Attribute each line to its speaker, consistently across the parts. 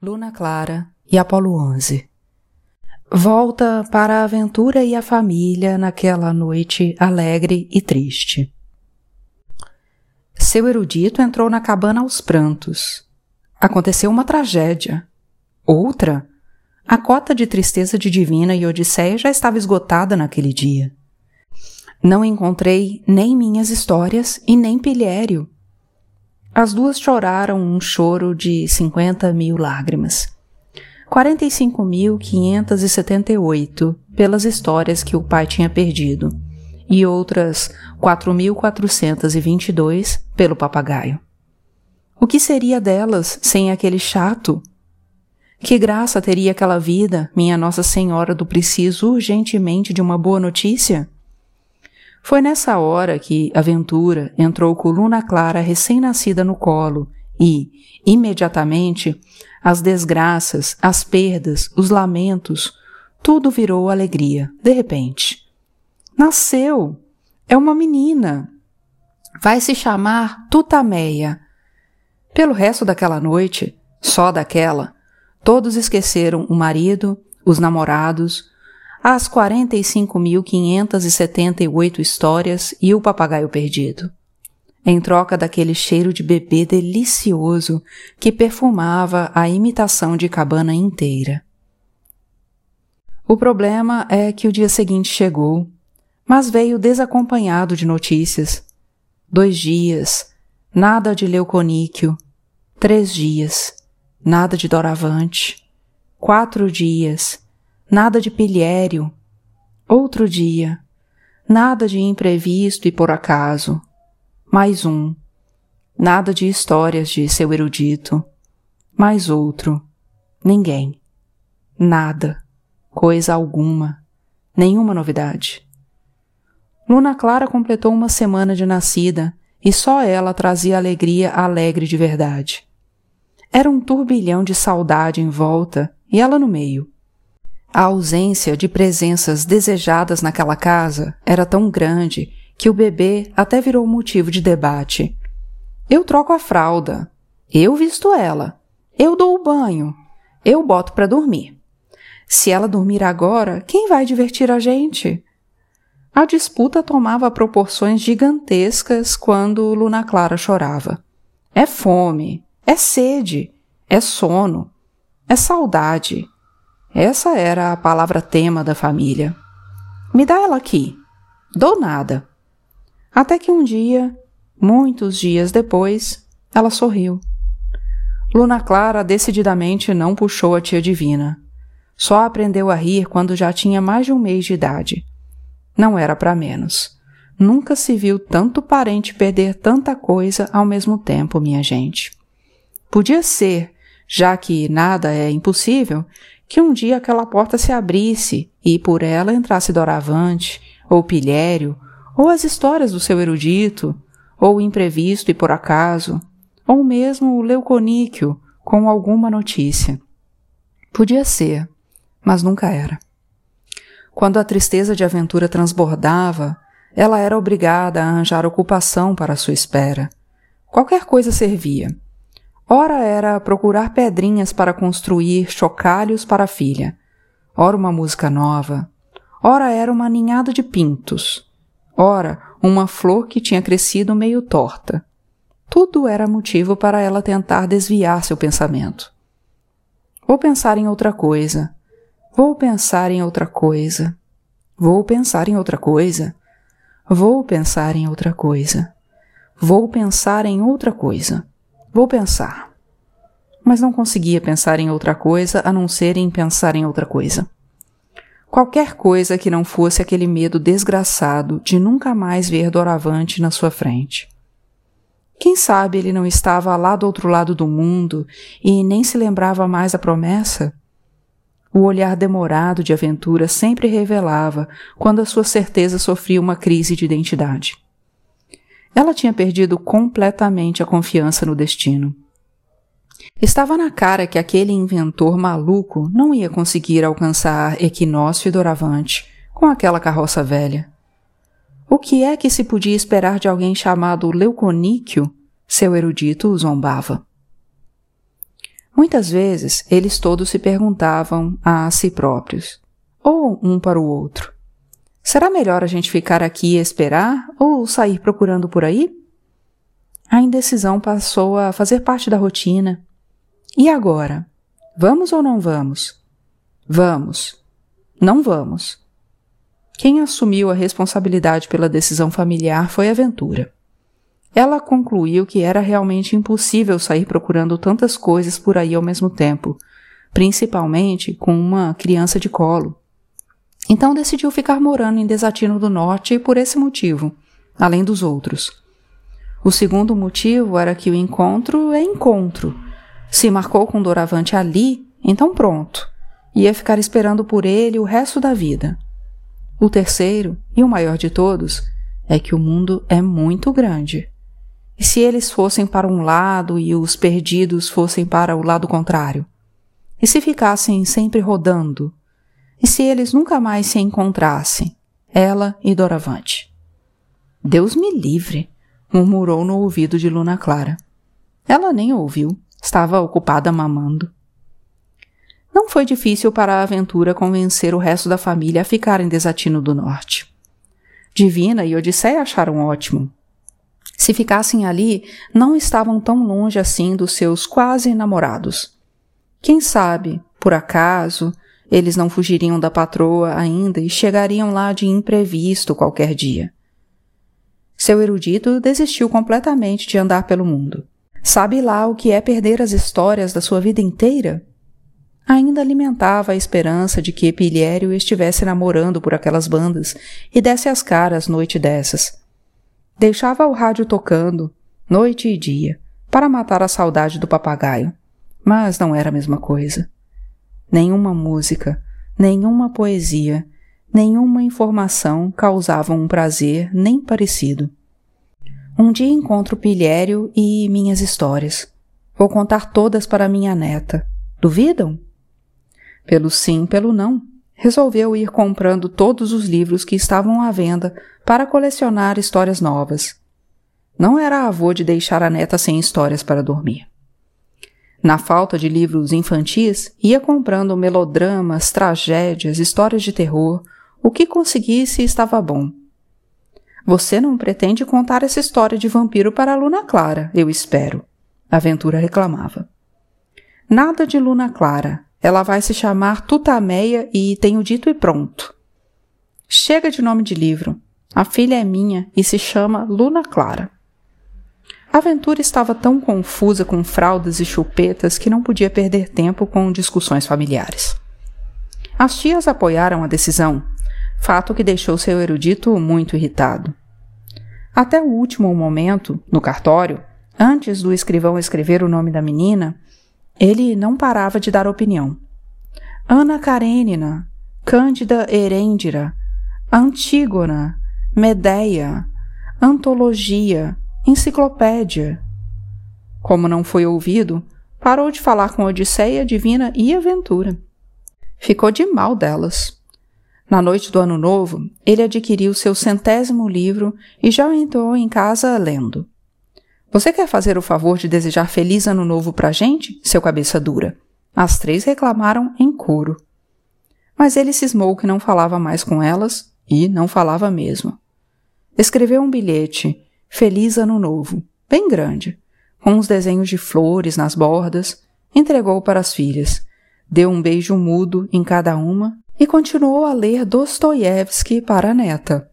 Speaker 1: Luna Clara e Apolo 11 Volta para a aventura e a família naquela noite alegre e triste. Seu erudito entrou na cabana aos prantos. Aconteceu uma tragédia. Outra? A cota de tristeza de Divina e Odisseia já estava esgotada naquele dia. Não encontrei nem minhas histórias e nem Pilhério, as duas choraram um choro de 50 mil lágrimas. 45.578 pelas histórias que o pai tinha perdido e outras 4.422 pelo papagaio. O que seria delas sem aquele chato? Que graça teria aquela vida, minha Nossa Senhora do preciso urgentemente de uma boa notícia? Foi nessa hora que Aventura entrou com Luna Clara recém-nascida no colo e, imediatamente, as desgraças, as perdas, os lamentos, tudo virou alegria, de repente. Nasceu! É uma menina! Vai se chamar Tutameia. Pelo resto daquela noite, só daquela, todos esqueceram o marido, os namorados, as 45.578 histórias e o papagaio perdido. Em troca daquele cheiro de bebê delicioso que perfumava a imitação de cabana inteira. O problema é que o dia seguinte chegou, mas veio desacompanhado de notícias. Dois dias, nada de leuconíquio. Três dias, nada de doravante. Quatro dias, nada de pilhério. Outro dia, nada de imprevisto e por acaso. Mais um, nada de histórias de seu erudito. Mais outro, ninguém. Nada, coisa alguma, nenhuma novidade. Luna Clara completou uma semana de nascida e só ela trazia alegria alegre de verdade. Era um turbilhão de saudade em volta e ela no meio. A ausência de presenças desejadas naquela casa era tão grande que o bebê até virou motivo de debate. Eu troco a fralda, eu visto ela, eu dou o banho, eu boto para dormir. Se ela dormir agora, quem vai divertir a gente? A disputa tomava proporções gigantescas quando Luna Clara chorava. É fome, é sede, é sono, é saudade, essa era a palavra tema da família. Me dá ela aqui. Dou nada. Até que um dia, muitos dias depois, ela sorriu. Luna Clara decididamente não puxou a tia Divina. Só aprendeu a rir quando já tinha mais de um mês de idade. Não era para menos. Nunca se viu tanto parente perder tanta coisa ao mesmo tempo, minha gente. Podia ser, já que nada é impossível, que um dia aquela porta se abrisse e por ela entrasse Doravante, ou Pilhério, ou as histórias do seu erudito, ou imprevisto e por acaso, ou mesmo o Leuconíquio com alguma notícia. Podia ser, mas nunca era. Quando a tristeza de aventura transbordava, ela era obrigada a arranjar ocupação para sua espera. Qualquer coisa servia Ora era procurar pedrinhas para construir chocalhos para a filha, ora uma música nova, ora era uma ninhada de pintos, ora uma flor que tinha crescido meio torta. Tudo era motivo para ela tentar desviar seu pensamento. Vou pensar em outra coisa. Vou pensar em outra coisa. Vou pensar em outra coisa. Vou pensar em outra coisa. Vou pensar em outra coisa. Vou pensar. Mas não conseguia pensar em outra coisa a não ser em pensar em outra coisa. Qualquer coisa que não fosse aquele medo desgraçado de nunca mais ver Doravante na sua frente. Quem sabe ele não estava lá do outro lado do mundo e nem se lembrava mais da promessa? O olhar demorado de aventura sempre revelava quando a sua certeza sofria uma crise de identidade. Ela tinha perdido completamente a confiança no destino. Estava na cara que aquele inventor maluco não ia conseguir alcançar Equinócio e Doravante com aquela carroça velha. O que é que se podia esperar de alguém chamado Leuconíquio? Seu erudito zombava. Muitas vezes eles todos se perguntavam a si próprios, ou um para o outro: Será melhor a gente ficar aqui e esperar ou sair procurando por aí? A indecisão passou a fazer parte da rotina. E agora? Vamos ou não vamos? Vamos. Não vamos. Quem assumiu a responsabilidade pela decisão familiar foi a Ventura. Ela concluiu que era realmente impossível sair procurando tantas coisas por aí ao mesmo tempo, principalmente com uma criança de colo. Então decidiu ficar morando em Desatino do Norte por esse motivo, além dos outros. O segundo motivo era que o encontro é encontro. Se marcou com Doravante ali, então pronto. Ia ficar esperando por ele o resto da vida. O terceiro, e o maior de todos, é que o mundo é muito grande. E se eles fossem para um lado e os perdidos fossem para o lado contrário? E se ficassem sempre rodando? E se eles nunca mais se encontrassem, ela e Doravante? Deus me livre, murmurou no ouvido de Luna Clara. Ela nem ouviu, estava ocupada mamando. Não foi difícil para a aventura convencer o resto da família a ficar em Desatino do Norte. Divina e Odisseia acharam ótimo. Se ficassem ali, não estavam tão longe assim dos seus quase namorados. Quem sabe, por acaso, eles não fugiriam da patroa ainda e chegariam lá de imprevisto qualquer dia. Seu erudito desistiu completamente de andar pelo mundo. Sabe lá o que é perder as histórias da sua vida inteira? Ainda alimentava a esperança de que Pilhério estivesse namorando por aquelas bandas e desse as caras noite dessas. Deixava o rádio tocando, noite e dia, para matar a saudade do papagaio. Mas não era a mesma coisa. Nenhuma música, nenhuma poesia, nenhuma informação causavam um prazer nem parecido. Um dia encontro Pilhério e minhas histórias. Vou contar todas para minha neta. Duvidam? Pelo sim, pelo não resolveu ir comprando todos os livros que estavam à venda para colecionar histórias novas. Não era avô de deixar a neta sem histórias para dormir. Na falta de livros infantis, ia comprando melodramas, tragédias, histórias de terror, o que conseguisse estava bom. Você não pretende contar essa história de vampiro para Luna Clara, eu espero. Aventura reclamava. Nada de Luna Clara, ela vai se chamar Tutameia e tenho dito e pronto. Chega de nome de livro. A filha é minha e se chama Luna Clara. A aventura estava tão confusa com fraldas e chupetas que não podia perder tempo com discussões familiares. As tias apoiaram a decisão, fato que deixou seu erudito muito irritado. Até o último momento, no cartório, antes do escrivão escrever o nome da menina, ele não parava de dar opinião. Ana Karenina, Cândida Herêndira, Antígona, Medeia, Antologia, Enciclopédia. Como não foi ouvido, parou de falar com Odisseia, Divina e Aventura. Ficou de mal delas. Na noite do Ano Novo, ele adquiriu seu centésimo livro e já entrou em casa lendo. Você quer fazer o favor de desejar feliz ano novo pra gente, seu cabeça dura? As três reclamaram em coro. Mas ele cismou que não falava mais com elas e não falava mesmo. Escreveu um bilhete, Feliz Ano Novo, bem grande, com uns desenhos de flores nas bordas, entregou para as filhas, deu um beijo mudo em cada uma e continuou a ler Dostoiévski para a neta.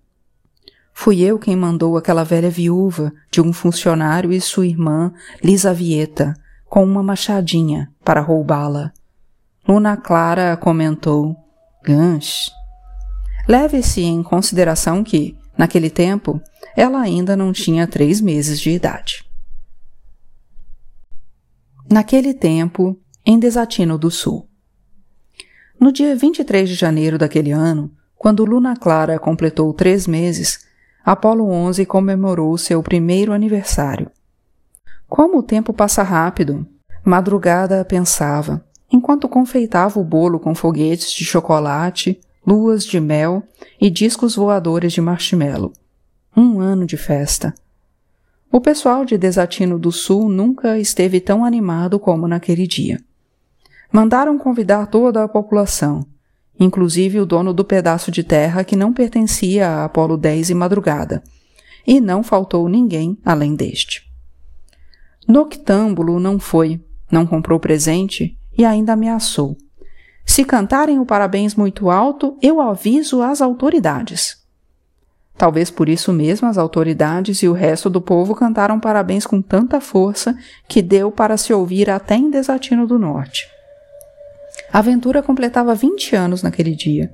Speaker 1: Fui eu quem mandou aquela velha viúva de um funcionário e sua irmã, Lisavieta, com uma machadinha para roubá-la. Luna Clara comentou: Ganch. Leve-se em consideração que, naquele tempo, ela ainda não tinha três meses de idade. Naquele tempo, em Desatino do Sul. No dia 23 de janeiro daquele ano, quando Luna Clara completou três meses, Apolo 11 comemorou seu primeiro aniversário. Como o tempo passa rápido! Madrugada pensava, enquanto confeitava o bolo com foguetes de chocolate, luas de mel e discos voadores de marshmallow. Um ano de festa. O pessoal de Desatino do Sul nunca esteve tão animado como naquele dia. Mandaram convidar toda a população, inclusive o dono do pedaço de terra que não pertencia a Apolo 10 e Madrugada, e não faltou ninguém além deste. Noctâmbulo não foi, não comprou presente e ainda ameaçou. Se cantarem o parabéns muito alto, eu aviso as autoridades. Talvez por isso mesmo as autoridades e o resto do povo cantaram parabéns com tanta força que deu para se ouvir até em Desatino do Norte. A aventura completava 20 anos naquele dia.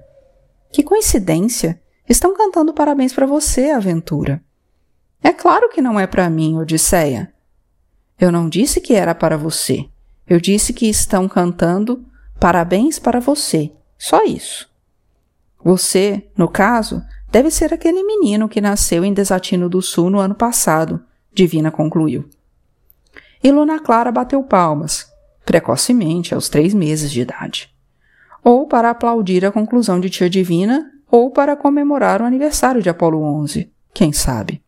Speaker 1: Que coincidência! Estão cantando parabéns para você, aventura. É claro que não é para mim, Odisseia. Eu não disse que era para você. Eu disse que estão cantando parabéns para você. Só isso. Você, no caso, Deve ser aquele menino que nasceu em Desatino do Sul no ano passado, Divina concluiu. E Luna Clara bateu palmas, precocemente, aos três meses de idade. Ou para aplaudir a conclusão de Tia Divina, ou para comemorar o aniversário de Apolo 11, quem sabe.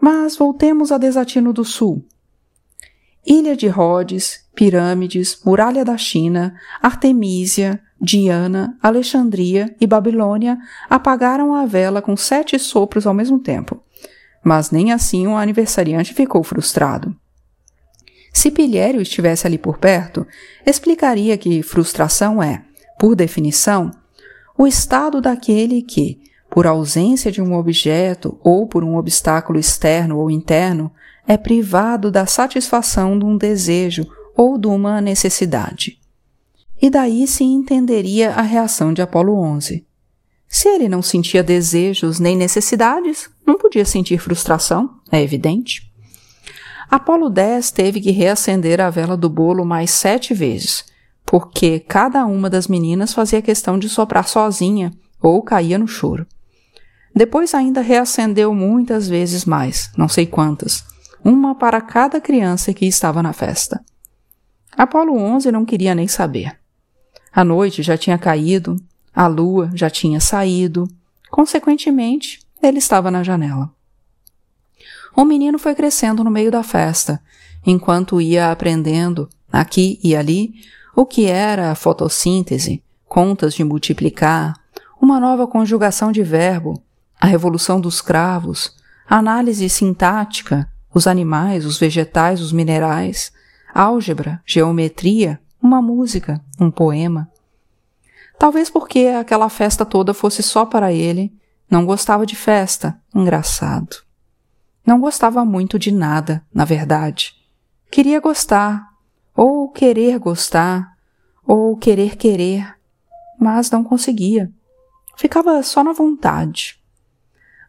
Speaker 1: Mas voltemos a Desatino do Sul. Ilha de Rhodes, pirâmides, muralha da China, Artemísia, Diana, Alexandria e Babilônia apagaram a vela com sete sopros ao mesmo tempo. Mas nem assim o aniversariante ficou frustrado. Se Pilhério estivesse ali por perto, explicaria que frustração é, por definição, o estado daquele que, por ausência de um objeto ou por um obstáculo externo ou interno, é privado da satisfação de um desejo ou de uma necessidade e daí se entenderia a reação de Apolo 11. Se ele não sentia desejos nem necessidades, não podia sentir frustração, é evidente. Apolo 10 teve que reacender a vela do bolo mais sete vezes, porque cada uma das meninas fazia questão de soprar sozinha ou caía no choro. Depois ainda reacendeu muitas vezes mais, não sei quantas, uma para cada criança que estava na festa. Apolo 11 não queria nem saber. A noite já tinha caído, a lua já tinha saído, consequentemente, ele estava na janela. O menino foi crescendo no meio da festa, enquanto ia aprendendo, aqui e ali, o que era a fotossíntese, contas de multiplicar, uma nova conjugação de verbo, a revolução dos cravos, análise sintática, os animais, os vegetais, os minerais, álgebra, geometria, uma música, um poema. Talvez porque aquela festa toda fosse só para ele, não gostava de festa, engraçado. Não gostava muito de nada, na verdade. Queria gostar, ou querer gostar, ou querer querer, mas não conseguia. Ficava só na vontade.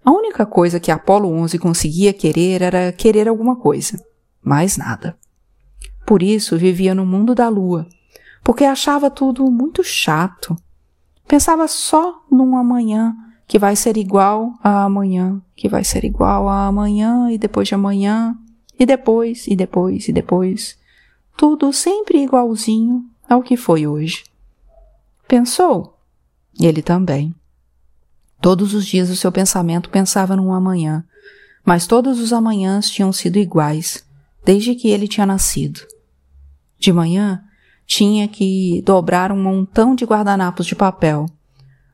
Speaker 1: A única coisa que Apolo 11 conseguia querer era querer alguma coisa, mais nada. Por isso vivia no mundo da lua, porque achava tudo muito chato. Pensava só num amanhã que vai ser igual a amanhã, que vai ser igual a amanhã e depois de amanhã, e depois, e depois, e depois. Tudo sempre igualzinho ao que foi hoje. Pensou? Ele também. Todos os dias o seu pensamento pensava num amanhã, mas todos os amanhãs tinham sido iguais, desde que ele tinha nascido. De manhã, tinha que dobrar um montão de guardanapos de papel,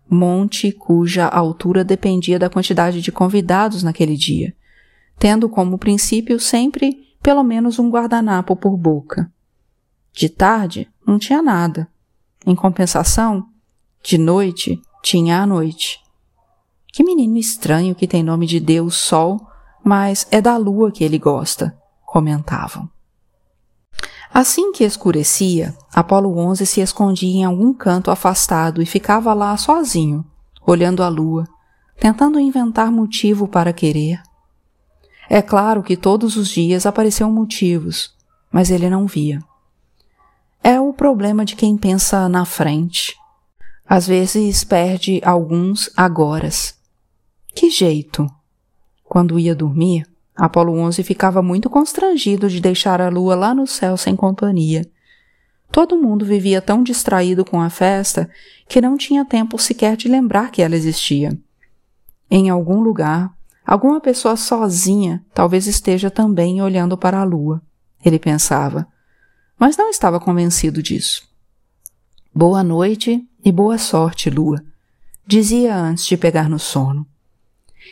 Speaker 1: monte cuja altura dependia da quantidade de convidados naquele dia, tendo como princípio sempre pelo menos um guardanapo por boca. De tarde, não tinha nada. Em compensação, de noite, tinha a noite. Que menino estranho que tem nome de Deus Sol, mas é da lua que ele gosta, comentavam. Assim que escurecia, Apolo 11 se escondia em algum canto afastado e ficava lá sozinho, olhando a lua, tentando inventar motivo para querer. É claro que todos os dias apareciam motivos, mas ele não via. É o problema de quem pensa na frente. Às vezes perde alguns agoras. Que jeito? Quando ia dormir, Apolo 11 ficava muito constrangido de deixar a lua lá no céu sem companhia. Todo mundo vivia tão distraído com a festa que não tinha tempo sequer de lembrar que ela existia. Em algum lugar, alguma pessoa sozinha talvez esteja também olhando para a lua, ele pensava, mas não estava convencido disso. Boa noite e boa sorte, Lua, dizia antes de pegar no sono.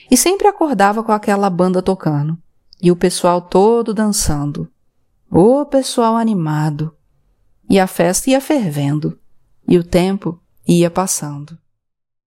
Speaker 1: E sempre acordava com aquela banda tocando e o pessoal todo dançando. O pessoal animado. E a festa ia fervendo e o tempo ia passando.